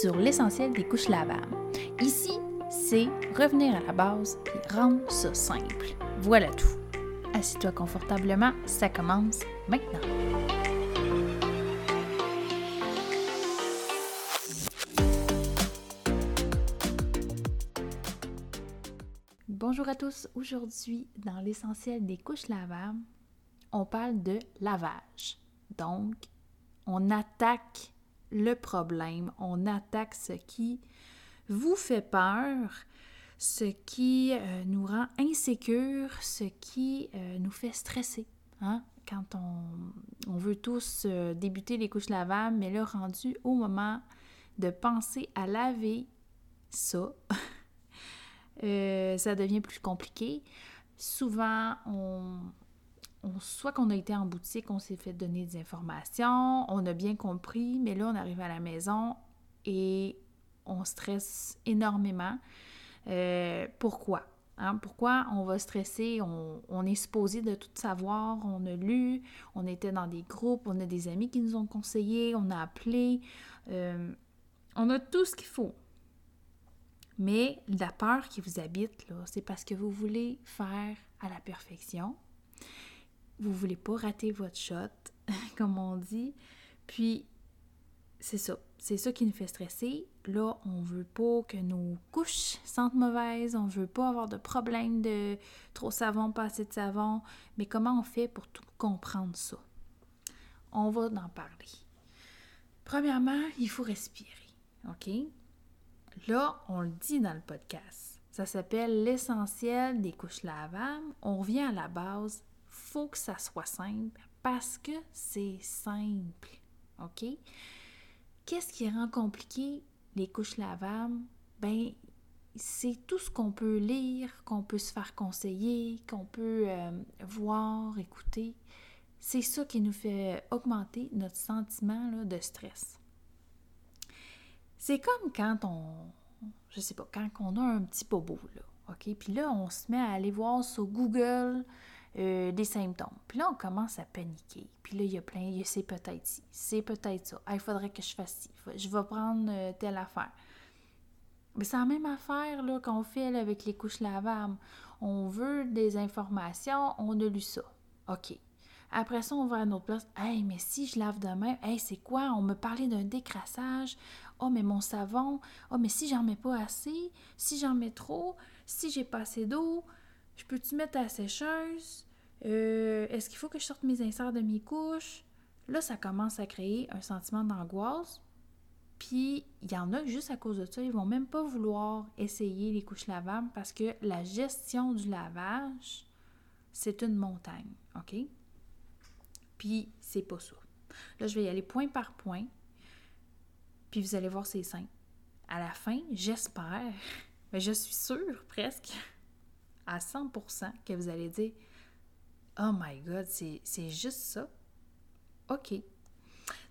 sur l'essentiel des couches lavables. Ici, c'est revenir à la base et rendre ça simple. Voilà tout. Assis-toi confortablement, ça commence maintenant. Bonjour à tous. Aujourd'hui, dans l'essentiel des couches lavables, on parle de lavage. Donc, on attaque le problème, on attaque ce qui vous fait peur, ce qui euh, nous rend insécure, ce qui euh, nous fait stresser. Hein? Quand on, veut tous euh, débuter les couches lavables, mais là, rendu au moment de penser à laver ça, ça devient plus compliqué. Souvent, on, soit qu'on a été en boutique, on s'est fait donner des informations, on a bien compris, mais là, on arrive à la maison et on stresse énormément. Euh, pourquoi? Hein? Pourquoi on va stresser? On, est supposé de tout savoir, on a lu, on était dans des groupes, on a des amis qui nous ont conseillé, on a appelé, euh, on a tout ce qu'il faut. Mais la peur qui vous habite, c'est parce que vous voulez faire à la perfection, vous voulez pas rater votre shot, comme on dit. Puis, c'est ça. C'est ça qui nous fait stresser. Là, on veut pas que nos couches sentent mauvaises, on veut pas avoir de problème de trop savon, pas assez de savon. Mais comment on fait pour tout comprendre ça? On va en parler. Premièrement, il faut respirer. OK? Là, on le dit dans le podcast. Ça s'appelle l'essentiel des couches lavables. On revient à la base faut que ça soit simple parce que c'est simple. OK? Qu'est-ce qui rend compliqué les couches lavables? Ben, c'est tout ce qu'on peut lire, qu'on peut se faire conseiller, qu'on peut euh, voir, écouter. C'est ça qui nous fait augmenter notre sentiment de stress. C'est comme quand on, je sais pas, quand on a un petit bobo, là, OK? Puis là, on se met à aller voir sur Google euh, des symptômes. Puis là, on commence à paniquer. Puis là, il y a plein, c'est peut-être ci, c'est peut-être ça. il faudrait que je fasse ci, je vais prendre euh, telle affaire. Mais c'est la même affaire là, qu'on fait avec les couches lavables. On veut des informations, on a lu ça. OK. Après ça, on va à notre place. Hey, mais si je lave demain, hey, c'est quoi? On me parlait d'un décrassage. Oh, mais mon savon. Oh, mais si j'en mets pas assez, si j'en mets trop, si j'ai pas assez d'eau, je peux-tu mettre à sécheuse? Euh, est-ce qu'il faut que je sorte mes inserts de mes couches? Là, ça commence à créer un sentiment d'angoisse. Puis, il y en a juste à cause de ça, ils vont même pas vouloir essayer les couches lavables parce que la gestion du lavage, c'est une montagne, OK? Puis, c'est pas ça. Là, je vais y aller point par point. Puis, vous allez voir, c'est simple. À la fin, j'espère, mais je suis sûre presque à 100% que vous allez dire Oh my God, c'est juste ça. OK.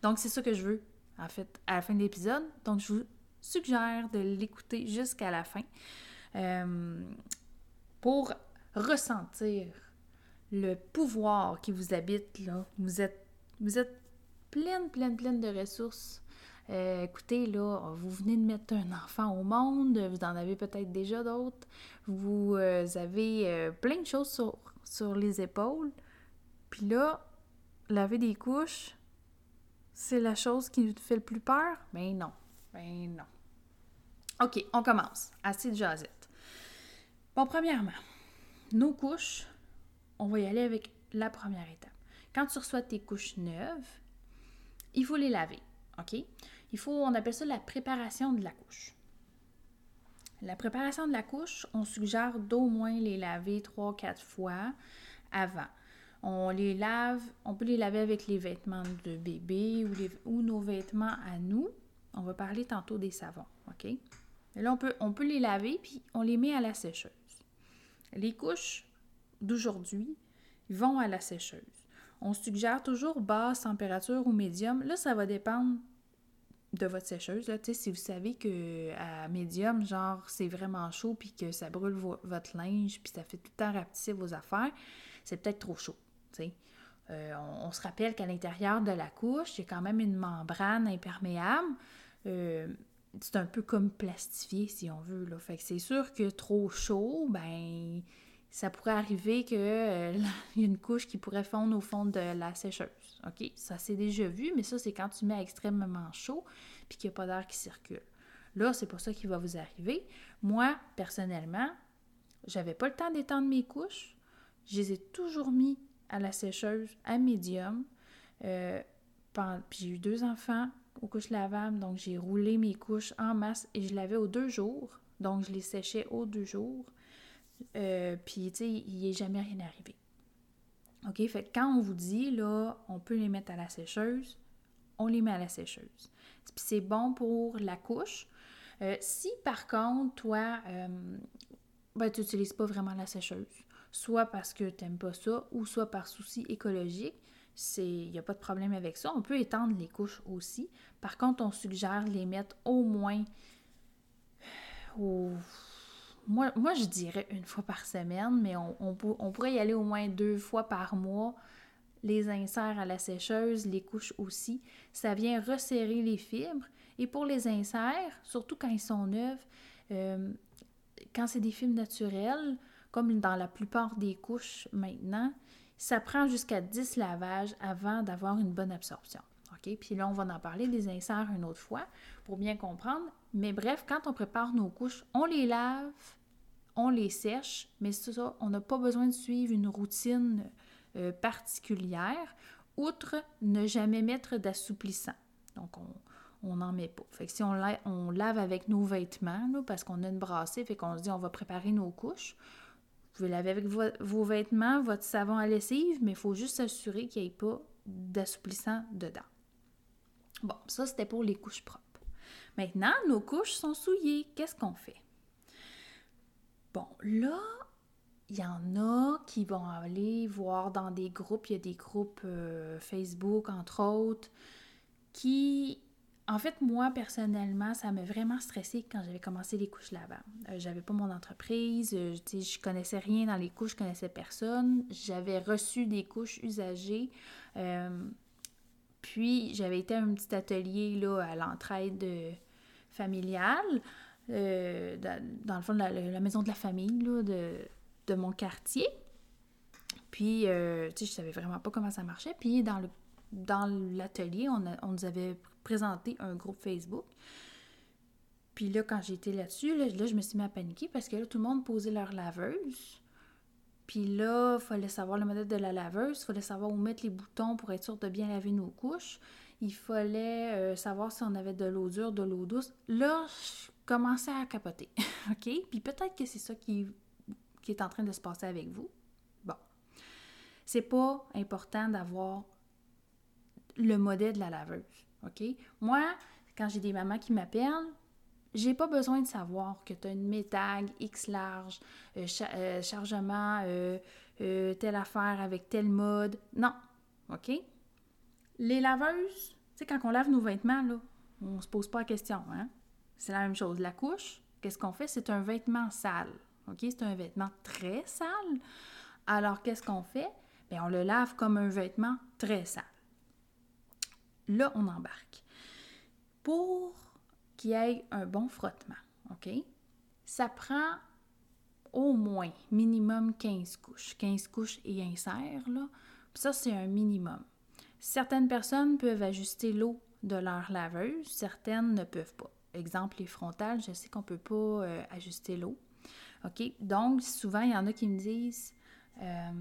Donc, c'est ça que je veux, en fait, à la fin de l'épisode. Donc, je vous suggère de l'écouter jusqu'à la fin euh, pour ressentir le pouvoir qui vous habite. Là. Vous êtes, vous êtes pleine, pleine, pleine de ressources euh, écoutez, là, vous venez de mettre un enfant au monde, vous en avez peut-être déjà d'autres, vous euh, avez euh, plein de choses sur, les épaules, puis là, laver des couches, c'est la chose qui vous fait le plus peur? Ben non, ben non. OK, on commence. Assez de jasette. Bon, premièrement, nos couches, on va y aller avec la première étape. Quand tu reçois tes couches neuves, il faut les laver. OK? Il faut, on appelle ça la préparation de la couche. La préparation de la couche, on suggère d'au moins les laver 3-4 fois avant. On les lave, on peut les laver avec les vêtements de bébé ou, nos vêtements à nous. On va parler tantôt des savons, OK? Là, on peut, on peut les laver, puis on les met à la sécheuse. Les couches d'aujourd'hui vont à la sécheuse. On suggère toujours basse température ou médium. Là, ça va dépendre de votre sécheuse. Là. Si vous savez que à médium, genre, c'est vraiment chaud puis que ça brûle votre linge puis ça fait tout le temps rapetisser vos affaires, c'est peut-être trop chaud. Euh, on, se rappelle qu'à l'intérieur de la couche, il y a quand même une membrane imperméable. Euh, c'est un peu comme plastifié, si on veut. Là. Fait que c'est sûr que trop chaud, ben ça pourrait arriver qu'il euh, y a une couche qui pourrait fondre au fond de la sécheuse. OK? Ça, c'est déjà vu, mais ça, c'est quand tu mets extrêmement chaud puis qu'il n'y a pas d'air qui circule. Là, c'est pas ça qui va vous arriver. Moi, personnellement, j'avais pas le temps d'étendre mes couches. Je les ai toujours mis à la sécheuse à médium. Euh, puis j'ai eu deux enfants aux couches lavables, donc j'ai roulé mes couches en masse et je lavais aux deux jours. Donc je les séchais aux deux jours. Euh, puis, tu sais, il n'est jamais rien arrivé. OK? Fait que quand on vous dit, là, on peut les mettre à la sécheuse, on les met à la sécheuse. Puis c'est bon pour la couche. Euh, si, par contre, toi, ben, tu n'utilises pas vraiment la sécheuse, soit parce que tu n'aimes pas ça, ou soit par souci écologique, il n'y a pas de problème avec ça. On peut étendre les couches aussi. Par contre, on suggère les mettre au moins au... Moi, moi, je dirais une fois par semaine, mais on, on, pourrait y aller au moins deux fois par mois. Les inserts à la sécheuse, les couches aussi. Ça vient resserrer les fibres. Et pour les inserts, surtout quand ils sont neufs, euh, quand c'est des fibres naturelles, comme dans la plupart des couches maintenant, ça prend jusqu'à 10 lavages avant d'avoir une bonne absorption. OK? Puis là, on va en parler des inserts une autre fois pour bien comprendre. Mais bref, quand on prépare nos couches, on les lave, on les sèche, mais ça, on n'a pas besoin de suivre une routine euh, particulière, outre ne jamais mettre d'assouplissant. Donc, on n'en met pas. Fait que si on, lave avec nos vêtements, parce qu'on a une brassée, fait qu'on se dit on va préparer nos couches, vous pouvez laver avec vos vêtements, votre savon à lessive, mais il faut juste s'assurer qu'il n'y ait pas d'assouplissant dedans. Bon, ça c'était pour les couches propres. Maintenant, nos couches sont souillées. Qu'est-ce qu'on fait? Bon, là, il y en a qui vont aller voir dans des groupes, il y a des groupes euh, Facebook entre autres, qui en fait, moi, personnellement, ça m'a vraiment stressé quand j'avais commencé les couches lavables. Euh, j'avais pas mon entreprise, euh, je connaissais rien dans les couches, je connaissais personne. J'avais reçu des couches usagées. Euh, puis, j'avais été à un petit atelier là, à l'entraide familiale, dans, le fond de la, maison de la famille de, de, mon quartier. Puis, tu sais, je savais vraiment pas comment ça marchait. Puis, dans dans l'atelier, on, on, nous avait présenté un groupe Facebook. Puis là, quand j'étais là-dessus, là, je me suis mis à paniquer parce que là, tout le monde posait leur laveuse. Puis là, il fallait savoir le modèle de la laveuse, il fallait savoir où mettre les boutons pour être sûr de bien laver nos couches. Il fallait euh, savoir si on avait de l'eau dure, de l'eau douce. Là, je commençais à capoter. OK? Puis peut-être que c'est ça qui, est en train de se passer avec vous. Bon. C'est pas important d'avoir le modèle de la laveuse. OK? Moi, quand j'ai des mamans qui m'appellent, j'ai pas besoin de savoir que tu as une métag X large, euh, euh, chargement, euh, telle affaire avec tel mode. Non. OK? Les laveuses, tu sais, quand on lave nos vêtements, là, on se pose pas la question, hein? C'est la même chose. La couche, qu'est-ce qu'on fait? C'est un vêtement sale. OK? C'est un vêtement très sale. Alors, qu'est-ce qu'on fait? Bien, on le lave comme un vêtement très sale là, on embarque. Pour qu'il ait un bon frottement, OK? Ça prend au moins minimum 15 couches. 15 couches et insert, là. Ça, c'est un minimum. Certaines personnes peuvent ajuster l'eau de leur laveuse, certaines ne peuvent pas. Exemple, les frontales, je sais qu'on ne peut pas euh, ajuster l'eau. OK? Donc, souvent, il y en a qui me disent euh,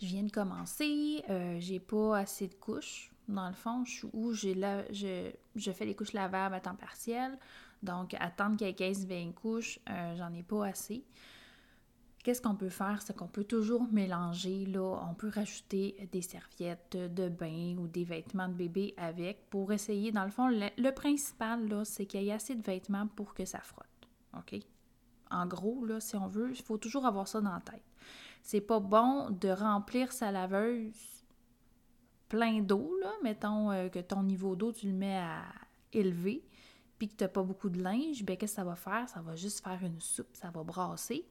Je viens de commencer, euh, j'ai pas assez de couches dans le fond, où j'ai je, je, fais les couches lavables à temps partiel. Donc, attendre qu'il y ait 15-20 couches, euh, j'en ai pas assez. Qu'est-ce qu'on peut faire? C'est qu'on peut toujours mélanger, là, on peut rajouter des serviettes de bain ou des vêtements de bébé avec pour essayer, dans le fond, le, principal, là, c'est qu'il y ait assez de vêtements pour que ça frotte. OK? En gros, là, si on veut, il faut toujours avoir ça dans la tête. C'est pas bon de remplir sa laveuse plein d'eau, là, mettons euh, que ton niveau d'eau, tu le mets à élever, puis que tu n'as pas beaucoup de linge, bien, qu'est-ce que ça va faire? Ça va juste faire une soupe, ça va brasser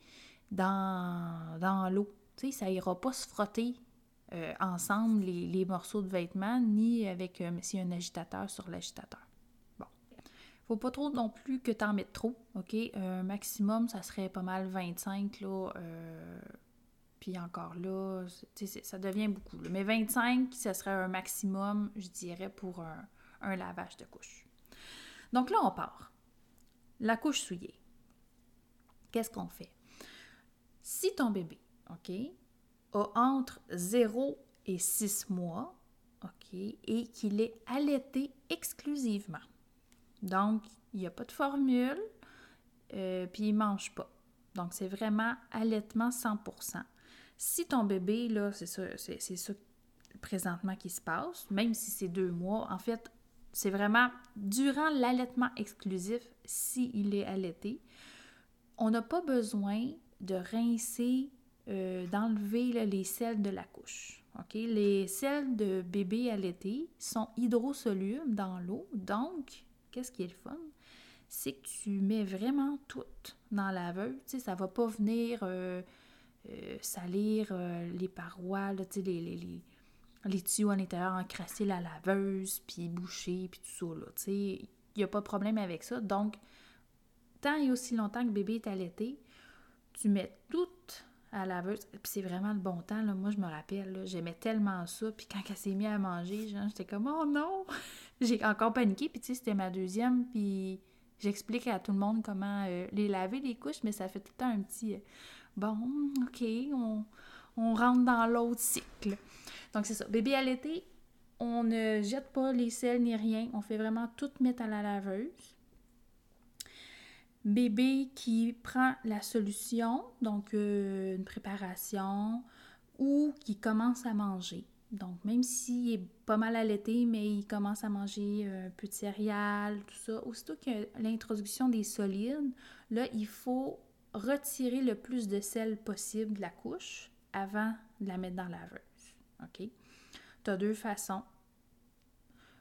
dans, dans l'eau. Tu sais, ça ira pas se frotter euh, ensemble les, morceaux de vêtements, ni avec euh, un agitateur sur l'agitateur. Bon. Faut pas trop non plus que tu en mettes trop, OK? Un maximum, ça serait pas mal 25, là. Puis encore là, ça devient beaucoup. Mais 25, ça serait un maximum, je dirais, pour un, lavage de couche. Donc là, on part. La couche souillée. Qu'est-ce qu'on fait? Si ton bébé, OK, a entre 0 et 6 mois, OK, et qu'il est allaité exclusivement, donc, il n'y a pas de formule, euh, puis il ne mange pas. Donc, c'est vraiment allaitement 100 Si ton bébé, là, c'est ça, c'est, ça présentement qui se passe, même si c'est deux mois, en fait, c'est vraiment durant l'allaitement exclusif, s'il est allaité, on n'a pas besoin de rincer, euh, d'enlever les selles de la couche. Les selles de bébé allaité sont hydrosolubles dans l'eau, donc qu'est-ce qui est le fun? C'est que tu mets vraiment tout dans la laveuse. Tu sais, ça va pas venir euh, euh, salir euh, les parois, là, sais, les, les, les, tuyaux à l'intérieur, encrasser la laveuse, puis boucher, puis tout ça, il n'y a pas de problème avec ça. Donc, tant et aussi longtemps que bébé est allaité, tu mets tout à la laveuse. Puis c'est vraiment le bon temps. Là. Moi, je me rappelle, j'aimais tellement ça. Puis quand elle s'est mise à manger, j'étais comme « Oh non! » J'ai encore paniqué. Puis tu sais, c'était ma deuxième. Puis j'explique à tout le monde comment euh, les laver, les couches. Mais ça fait tout le temps un petit Bon, OK, on, on rentre dans l'autre cycle. » Donc c'est ça. Bébé l'été, on ne jette pas les selles ni rien. On fait vraiment tout mettre à la laveuse bébé qui prend la solution, donc euh, une préparation, ou qui commence à manger. Donc, même s'il est pas mal allaité, mais il commence à manger euh, un peu de céréales, tout ça, aussitôt que l'introduction des solides, là, il faut retirer le plus de sel possible de la couche avant de la mettre dans la laveuse. OK? Tu as deux façons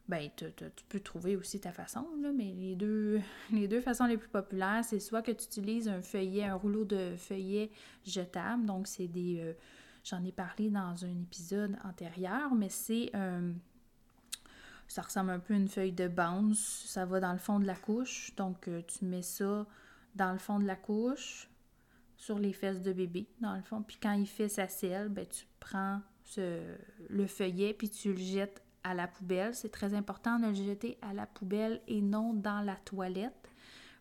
ben, tu peux trouver aussi ta façon, là, mais les deux, les deux façons les plus populaires, c'est soit que tu utilises un feuillet, un rouleau de feuillet jetable, donc c'est des... Euh, j'en ai parlé dans un épisode antérieur, mais c'est... Euh, ça ressemble un peu à une feuille de bounce, ça va dans le fond de la couche, donc euh, tu mets ça dans le fond de la couche, sur les fesses de bébé, dans le fond, puis quand il fait sa selle, ben, tu prends ce, le feuillet, puis tu le jettes à la poubelle. C'est très important de le jeter à la poubelle et non dans la toilette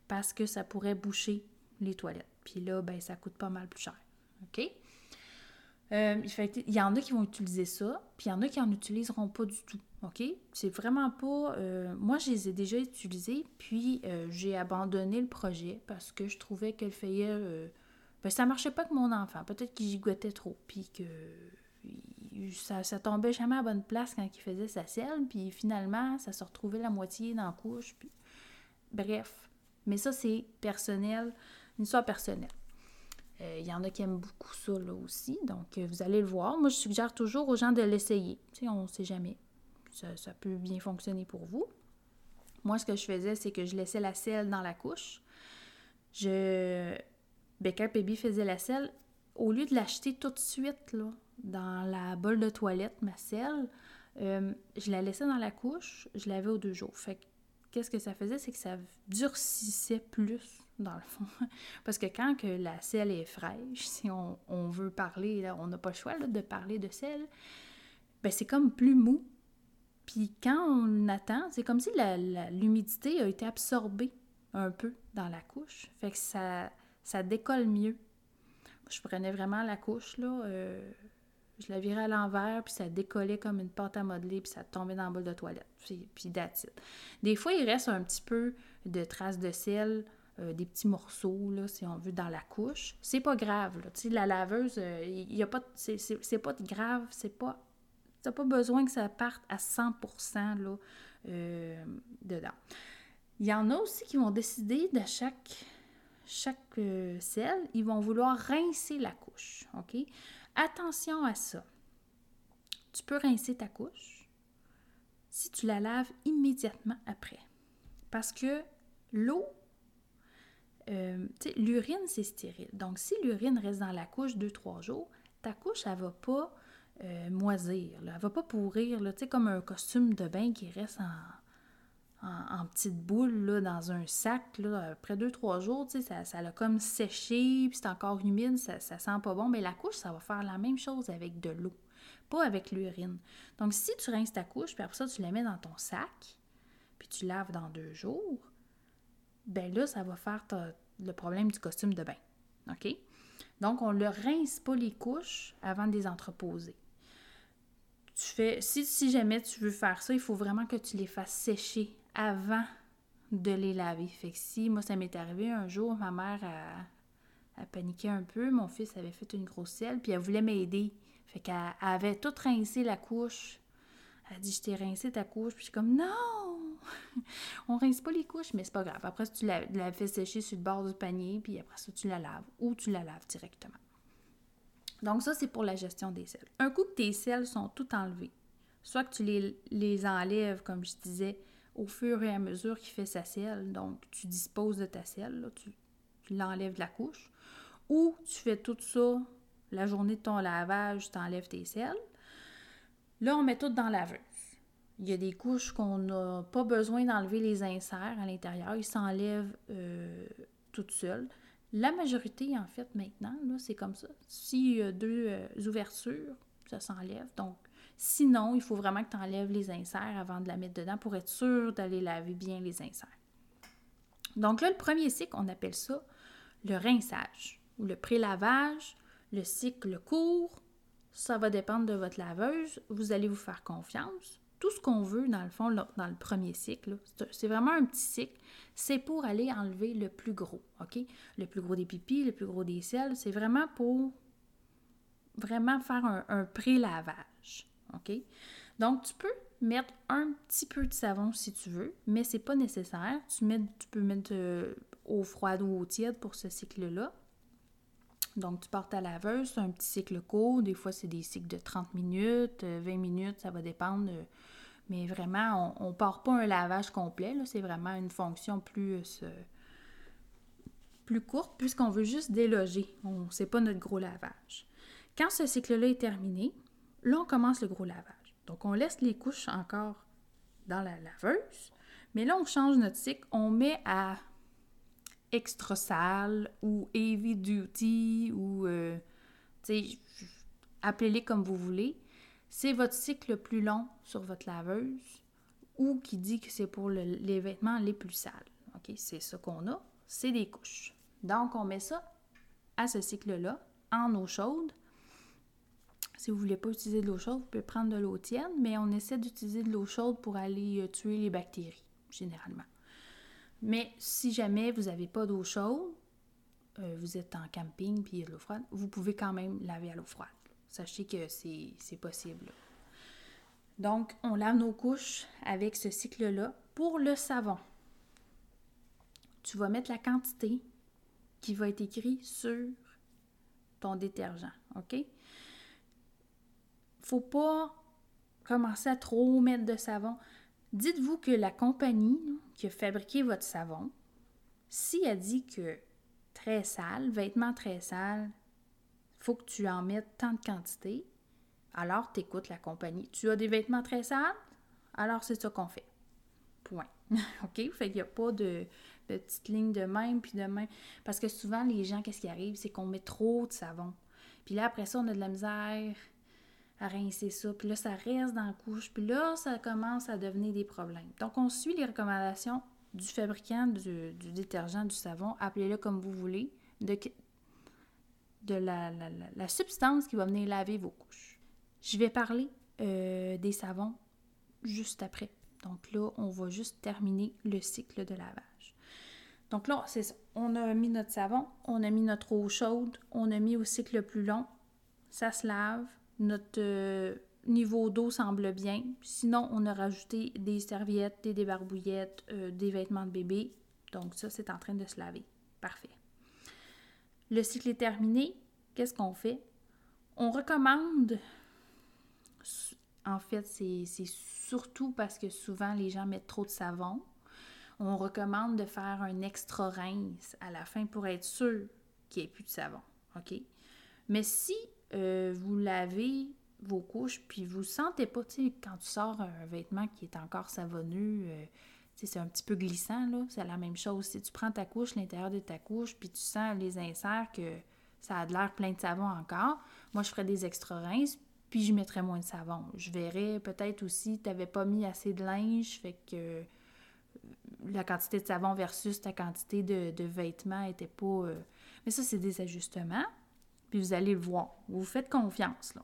parce que ça pourrait boucher les toilettes. Puis là, ben, ça coûte pas mal plus cher. OK? Euh, il y en a qui vont utiliser ça, puis il y en a qui n'en utiliseront pas du tout. OK? C'est vraiment pas. Euh, moi, je les ai déjà utilisés, puis euh, j'ai abandonné le projet parce que je trouvais que le feuillet. ben, ça marchait pas avec mon enfant. Peut-être qu'il gigotait trop, puis que ça, tombait jamais à bonne place quand il faisait sa selle, puis finalement, ça se retrouvait la moitié dans la couche. Puis... Bref. Mais ça, c'est personnel, une histoire personnelle. Euh, il y en a qui aiment beaucoup ça là aussi, donc euh, vous allez le voir. Moi, je suggère toujours aux gens de l'essayer. On ne sait jamais. Ça, peut bien fonctionner pour vous. Moi, ce que je faisais, c'est que je laissais la selle dans la couche. Je... Becker Baby faisait la selle. Au lieu de l'acheter tout de suite, dans la bolle de toilette, ma selle. Euh, je la laissais dans la couche, je l'avais aux deux jours. Fait qu'est-ce que ça faisait? C'est que ça durcissait plus, dans le fond. Parce que quand que la selle est fraîche, si on, veut parler, là, on n'a pas le choix de parler de sel, ben c'est comme plus mou. Puis quand on attend, c'est comme si l'humidité a été absorbée un peu dans la couche. Fait que ça, ça décolle mieux. Je prenais vraiment la couche, là, euh, je la virais à l'envers, puis ça décollait comme une pâte à modeler, puis ça tombait dans le bol de toilette. Puis, puis Des fois, il reste un petit peu de traces de sel, euh, des petits morceaux, si on veut, dans la couche. C'est pas grave. Tu la laveuse, euh, il y a pas... C'est pas grave, c'est pas... T'as pas besoin que ça parte à 100% là, euh, dedans. Il y en a aussi qui vont décider de chaque chaque sel, ils vont vouloir rincer la couche? Attention à ça. Tu peux rincer ta couche si tu la laves immédiatement après. Parce que l'eau, euh, l'urine, c'est stérile. Donc, si l'urine reste dans la couche 2-3 jours, ta couche, elle ne va pas euh, moisir, elle ne va pas pourrir, là, comme un costume de bain qui reste en, en, petites boules là, dans un sac. Là, après deux, trois jours, ça, ça a comme séché, puis c'est encore humide, ça, ça sent pas bon. Mais la couche, ça va faire la même chose avec de l'eau, pas avec l'urine. Donc, si tu rinces ta couche, puis après ça, tu la mets dans ton sac, puis tu laves dans deux jours, ben là, ça va faire le problème du costume de bain. OK? Donc, on ne rince pas les couches avant de les entreposer. Si, jamais tu veux faire ça, il faut vraiment que tu les fasses sécher avant de les laver. Fait que si, moi, ça m'est arrivé un jour, ma mère a, a, paniqué un peu, mon fils avait fait une grosse selle, puis elle voulait m'aider. Fait qu'elle avait tout rincé la couche. Elle a dit, je t'ai rincé ta couche. Puis je suis comme, non! On rince pas les couches, mais c'est pas grave. Après, tu la, la fais sécher sur le bord du panier, puis après ça, tu la laves ou tu la laves directement. Donc ça, c'est pour la gestion des selles. Un coup que tes selles sont toutes enlevées, soit que tu les, les enlèves, comme je disais, au fur et à mesure qu'il fait sa selle, donc tu disposes de ta selle, tu, l'enlèves de la couche, ou tu fais tout ça la journée de ton lavage, tu enlèves tes selles. Là, on met tout dans la laveuse. Il y a des couches qu'on n'a pas besoin d'enlever les inserts à l'intérieur, ils s'enlèvent euh, toutes seules. La majorité, en fait, maintenant, c'est comme ça. S'il y a deux euh, ouvertures, ça s'enlève. Donc, sinon, il faut vraiment que tu enlèves les inserts avant de la mettre dedans pour être sûr d'aller laver bien les inserts. Donc là, le premier cycle, on appelle ça le rinçage ou le pré-lavage. Le cycle court, ça va dépendre de votre laveuse. Vous allez vous faire confiance tout ce qu'on veut, dans le fond, dans le premier cycle, c'est vraiment un petit cycle, c'est pour aller enlever le plus gros, OK? Le plus gros des pipis, le plus gros des selles, c'est vraiment pour vraiment faire un, pré-lavage, OK? Donc, tu peux mettre un petit peu de savon si tu veux, mais c'est pas nécessaire. Tu, peux mettre euh, eau froide ou eau tiède pour ce cycle-là. Donc, tu portes ta laveuse, c'est un petit cycle court. Des fois, c'est des cycles de 30 minutes, 20 euh, minutes, ça va dépendre. Mais vraiment, on ne part pas un lavage complet. C'est vraiment une fonction plus, euh, plus courte puisqu'on veut juste déloger. On sait pas notre gros lavage. Quand ce cycle-là est terminé, là, on commence le gros lavage. Donc, on laisse les couches encore dans la laveuse. Mais là, on change notre cycle. On met à extra sale ou heavy duty ou, euh, appelez-les comme vous voulez. C'est votre cycle le plus long sur votre laveuse ou qui dit que c'est pour les vêtements les plus sales. C'est ça qu'on a. C'est des couches. Donc, on met ça à ce cycle-là en eau chaude. Si vous ne voulez pas utiliser de l'eau chaude, vous pouvez prendre de l'eau tiède, mais on essaie d'utiliser de l'eau chaude pour aller euh, tuer les bactéries, généralement. Mais si jamais vous n'avez pas d'eau chaude, euh, vous êtes en camping puis il y a de l'eau froide, vous pouvez quand même laver à l'eau froide. Sachez que c'est possible. Donc, on lave nos couches avec ce cycle-là. Pour le savon, tu vas mettre la quantité qui va être écrite sur ton détergent. OK? Faut pas commencer à trop mettre de savon. Dites-vous que la compagnie qui a fabriqué votre savon, si elle dit que très sale, vêtements très sales, faut que tu en mettes tant de quantité, alors tu écoutes la compagnie. Tu as des vêtements très sales, alors c'est ça qu'on fait. Point. OK? Fait qu'il n'y a pas de, de petite ligne de même puis de même. Parce que souvent, les gens, qu'est-ce qui arrive? C'est qu'on met trop de savon. Puis là, après ça, on a de la misère à rincer ça. Puis là, ça reste dans la couche. Puis là, ça commence à devenir des problèmes. Donc, on suit les recommandations du fabricant du, détergent, du savon, appelez-le comme vous voulez, de la, la, substance qui va venir laver vos couches. Je vais parler euh, des savons juste après. Donc là, on va juste terminer le cycle de lavage. Donc là, c'est. On a mis notre savon, on a mis notre eau chaude, on a mis au cycle le plus long. Ça se lave, notre euh, niveau d'eau semble bien. Sinon, on a rajouté des serviettes, des débarbouillettes, euh, des vêtements de bébé. Donc ça, c'est en train de se laver. Parfait. Le cycle est terminé. Qu'est-ce qu'on fait? On recommande, en fait, c'est surtout parce que souvent les gens mettent trop de savon. On recommande de faire un extra rince à la fin pour être sûr qu'il n'y ait plus de savon. OK? Mais si euh, vous lavez vos couches, puis vous sentez pas, tu sais, quand tu sors un vêtement qui est encore savonneux, euh, c'est un petit peu glissant, là. C'est la même chose. Si tu prends ta couche, l'intérieur de ta couche, puis tu sens les inserts que ça a de l'air plein de savon encore, moi, je ferais des extra rinces, puis je mettrais moins de savon. Je verrais peut-être aussi, tu n'avais pas mis assez de linge, fait que euh, la quantité de savon versus ta quantité de, vêtements n'était pas... Euh, mais ça, c'est des ajustements, puis vous allez le voir. Vous faites confiance, là.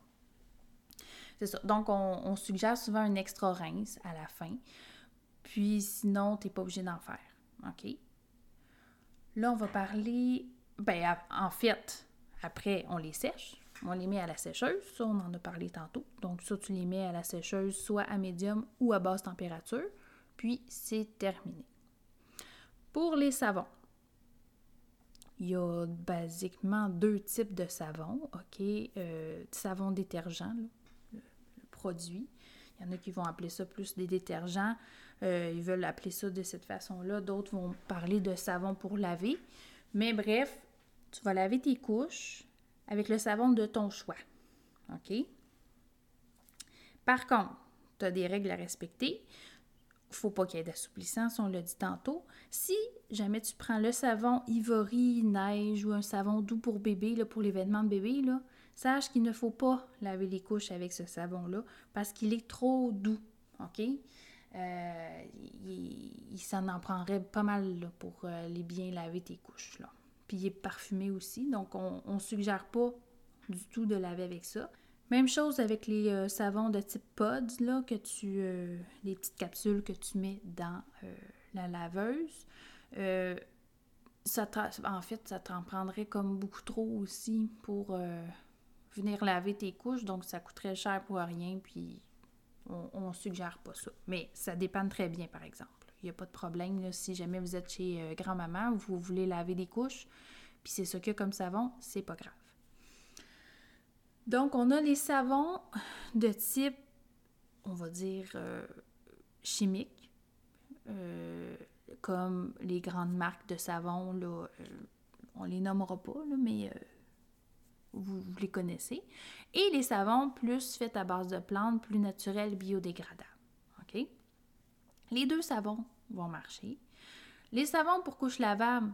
C'est ça. Donc, on, suggère souvent un extra rince à la fin. Puis sinon, tu n'es pas obligé d'en faire. OK? Là, on va parler. Ben, en fait, après, on les sèche. On les met à la sécheuse. Ça, on en a parlé tantôt. Donc, ça, tu les mets à la sécheuse, soit à médium ou à basse température. Puis, c'est terminé. Pour les savons, il y a basiquement deux types de savons. OK? Euh, savon détergent, le, produit. Il y en a qui vont appeler ça plus des détergents. Euh, ils veulent appeler ça de cette façon-là. D'autres vont parler de savon pour laver. Mais bref, tu vas laver tes couches avec le savon de ton choix. OK? Par contre, tu as des règles à respecter. Il ne faut pas qu'il y ait d'assouplissant, si on l'a dit tantôt. Si jamais tu prends le savon Ivory, neige ou un savon doux pour bébé, pour les vêtements de bébé, là, sache qu'il ne faut pas laver les couches avec ce savon-là parce qu'il est trop doux. OK? Euh, il, s'en en prendrait pas mal pour euh, les bien laver tes couches. Là. Puis il est parfumé aussi, donc on ne suggère pas du tout de laver avec ça. Même chose avec les euh, savons de type pods, là, que tu, les petites capsules que tu mets dans la laveuse. ça en fait, ça t'en prendrait comme beaucoup trop aussi pour venir laver tes couches, donc ça coûterait cher pour rien, puis on ne suggère pas ça. Mais ça dépend très bien, par exemple. Il n'y a pas de problème. si jamais vous êtes chez euh, grand-maman, vous voulez laver des couches, puis c'est ce qu'il y a comme savon, c'est pas grave. Donc, on a les savons de type, on va dire, euh, chimique, euh, comme les grandes marques de savon, là, on les nommera pas, mais vous, les connaissez, et les savons plus faits à base de plantes, plus naturels, biodégradables. OK? Les deux savons vont marcher. Les savons pour couche lavable,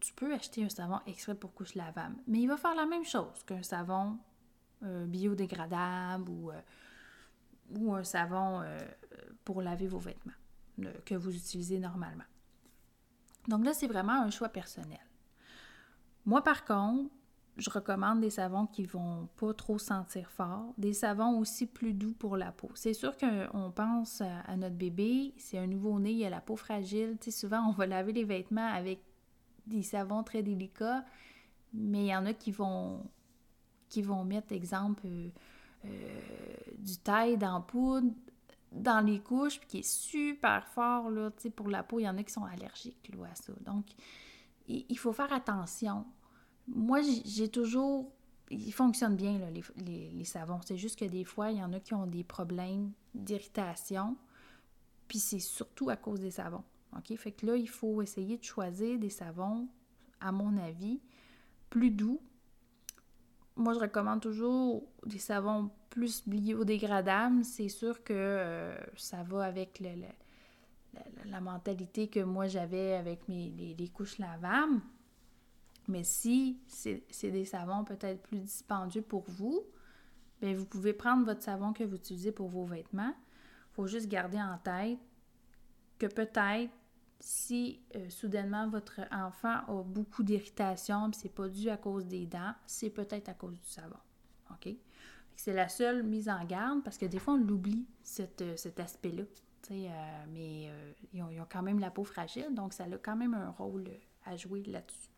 tu peux acheter un savon extrait pour couche lavable, mais il va faire la même chose qu'un savon euh, biodégradable ou, euh, ou un savon euh, pour laver vos vêtements que vous utilisez normalement. Donc là, c'est vraiment un choix personnel. Moi, par contre, je recommande des savons qui vont pas trop sentir fort, des savons aussi plus doux pour la peau. C'est sûr qu'on pense à, notre bébé, c'est un nouveau-né, il a la peau fragile. Tu sais, souvent, on va laver les vêtements avec des savons très délicats, mais il y en a qui vont, qui vont mettre, exemple, euh, euh, du taille dans poudre dans les couches, qui est super fort là, pour la peau. Il y en a qui sont allergiques à ça. Donc, il faut faire attention moi, j'ai toujours. Ils fonctionnent bien, les, savons. C'est juste que des fois, il y en a qui ont des problèmes d'irritation. Puis c'est surtout à cause des savons. OK? Fait que là, il faut essayer de choisir des savons, à mon avis, plus doux. Moi, je recommande toujours des savons plus biodégradables. C'est sûr que euh, ça va avec la, mentalité que moi j'avais avec mes, les couches lavables. Mais si c'est des savons peut-être plus dispendieux pour vous, bien, vous pouvez prendre votre savon que vous utilisez pour vos vêtements. Il faut juste garder en tête que peut-être si euh, soudainement votre enfant a beaucoup d'irritation, ce c'est pas dû à cause des dents, c'est peut-être à cause du savon. OK? C'est la seule mise en garde parce que des fois on l'oublie, euh, cet aspect-là. Euh, mais ils, ont, quand même la peau fragile, donc ça a quand même un rôle à jouer là-dessus.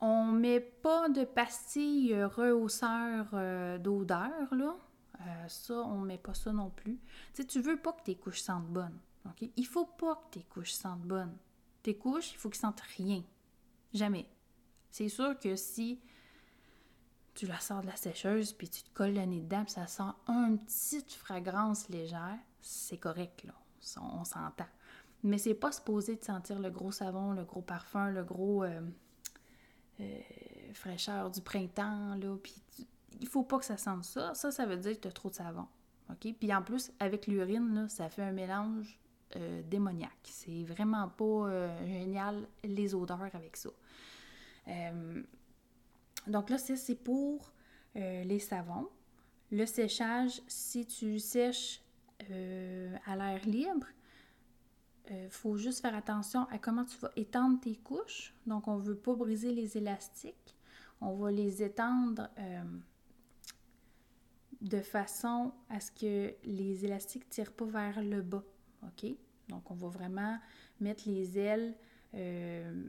On met pas de pastilles euh, rehausseurs euh, d'odeur. Euh, ça, on met pas ça non plus. Tu sais, tu veux pas que tes couches sentent bonnes. OK? Il faut pas que tes couches sentent bonnes. Tes couches, il faut qu'ils sentent rien. Jamais. C'est sûr que si tu la sors de la sécheuse puis tu te colles le nez dedans, ça sent une petite fragrance légère, c'est correct, là. On, s'entend. Mais c'est pas supposé de sentir le gros savon, le gros parfum, le gros. Fraîcheur du printemps, là, puis il faut pas que ça sente ça. Ça, ça veut dire que tu as trop de savon. OK? Puis en plus, avec l'urine, ça fait un mélange euh, démoniaque. C'est vraiment pas euh, génial les odeurs avec ça. Euh, donc là, c'est pour les savons. Le séchage, si tu sèches à l'air libre, il faut juste faire attention à comment tu vas étendre tes couches. Donc, on ne veut pas briser les élastiques. On va les étendre de façon à ce que les élastiques ne tirent pas vers le bas. OK? Donc, on va vraiment mettre les ailes euh,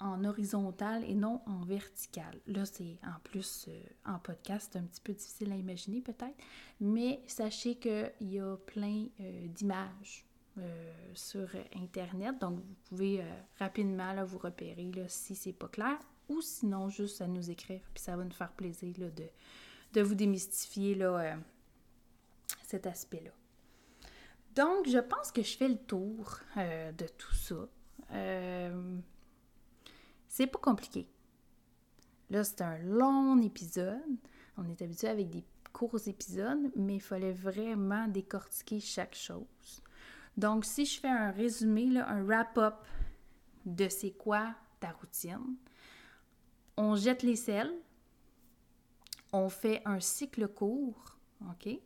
en horizontal et non en vertical. Là, c'est en plus euh, en podcast, c'est un petit peu difficile à imaginer peut-être, mais sachez qu'il y a plein euh, d'images sur Internet, donc vous pouvez rapidement là, vous repérer là, si c'est pas clair ou sinon juste à nous écrire, puis ça va nous faire plaisir de, vous démystifier là, cet aspect-là. Donc, je pense que je fais le tour euh, de tout ça. Euh, c'est pas compliqué. Là, c'est un long épisode. On est habitué avec des courts épisodes, mais il fallait vraiment décortiquer chaque chose. Donc, si je fais un résumé, un wrap-up de c'est quoi ta routine, on jette les sels, on fait un cycle court, OK?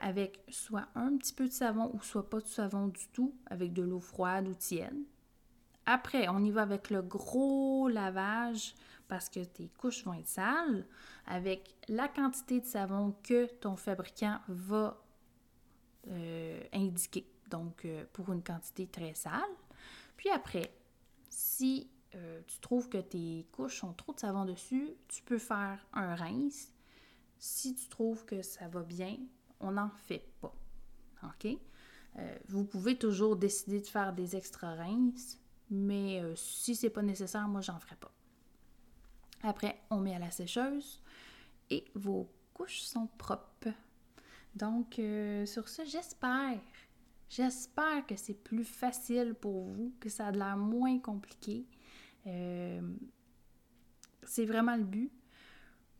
avec soit un petit peu de savon ou soit pas de savon du tout, avec de l'eau froide ou tiède. Après, on y va avec le gros lavage parce que tes couches vont être sales, avec la quantité de savon que ton fabricant va euh, indiquer. Donc, euh, pour une quantité très sale. Puis après, si euh, tu trouves que tes couches ont trop de savon dessus, tu peux faire un rince. Si tu trouves que ça va bien, on n'en fait pas. OK? Euh, vous pouvez toujours décider de faire des extra rinces, mais euh, si c'est pas nécessaire, moi, j'en ferai pas. Après, on met à la sécheuse et vos couches sont propres. Donc, sur ce, j'espère, j'espère que c'est plus facile pour vous, que ça a l'air moins compliqué. c'est vraiment le but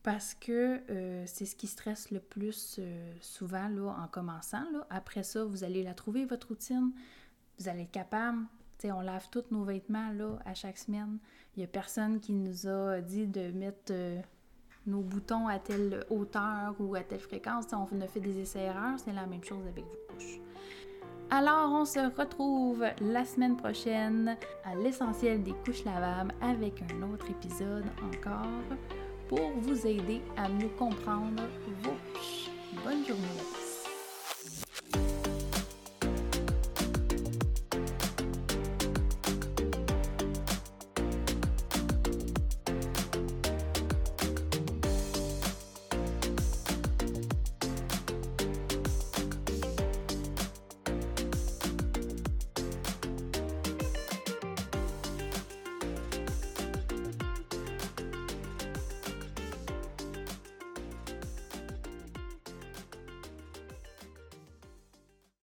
parce que euh, c'est ce qui stresse le plus euh, souvent là, en commençant. Là. Après ça, vous allez la trouver, votre routine. Vous allez être capable. on lave tous nos vêtements là, à chaque semaine. Il n'y a personne qui nous a dit de mettre euh, nos boutons à telle hauteur ou à telle fréquence. on a fait des essais-erreurs. C'est la même chose avec vos couches. Alors, on se retrouve la semaine prochaine à l'essentiel des couches lavables avec un autre épisode encore pour vous aider à mieux comprendre vos couches. Bonne journée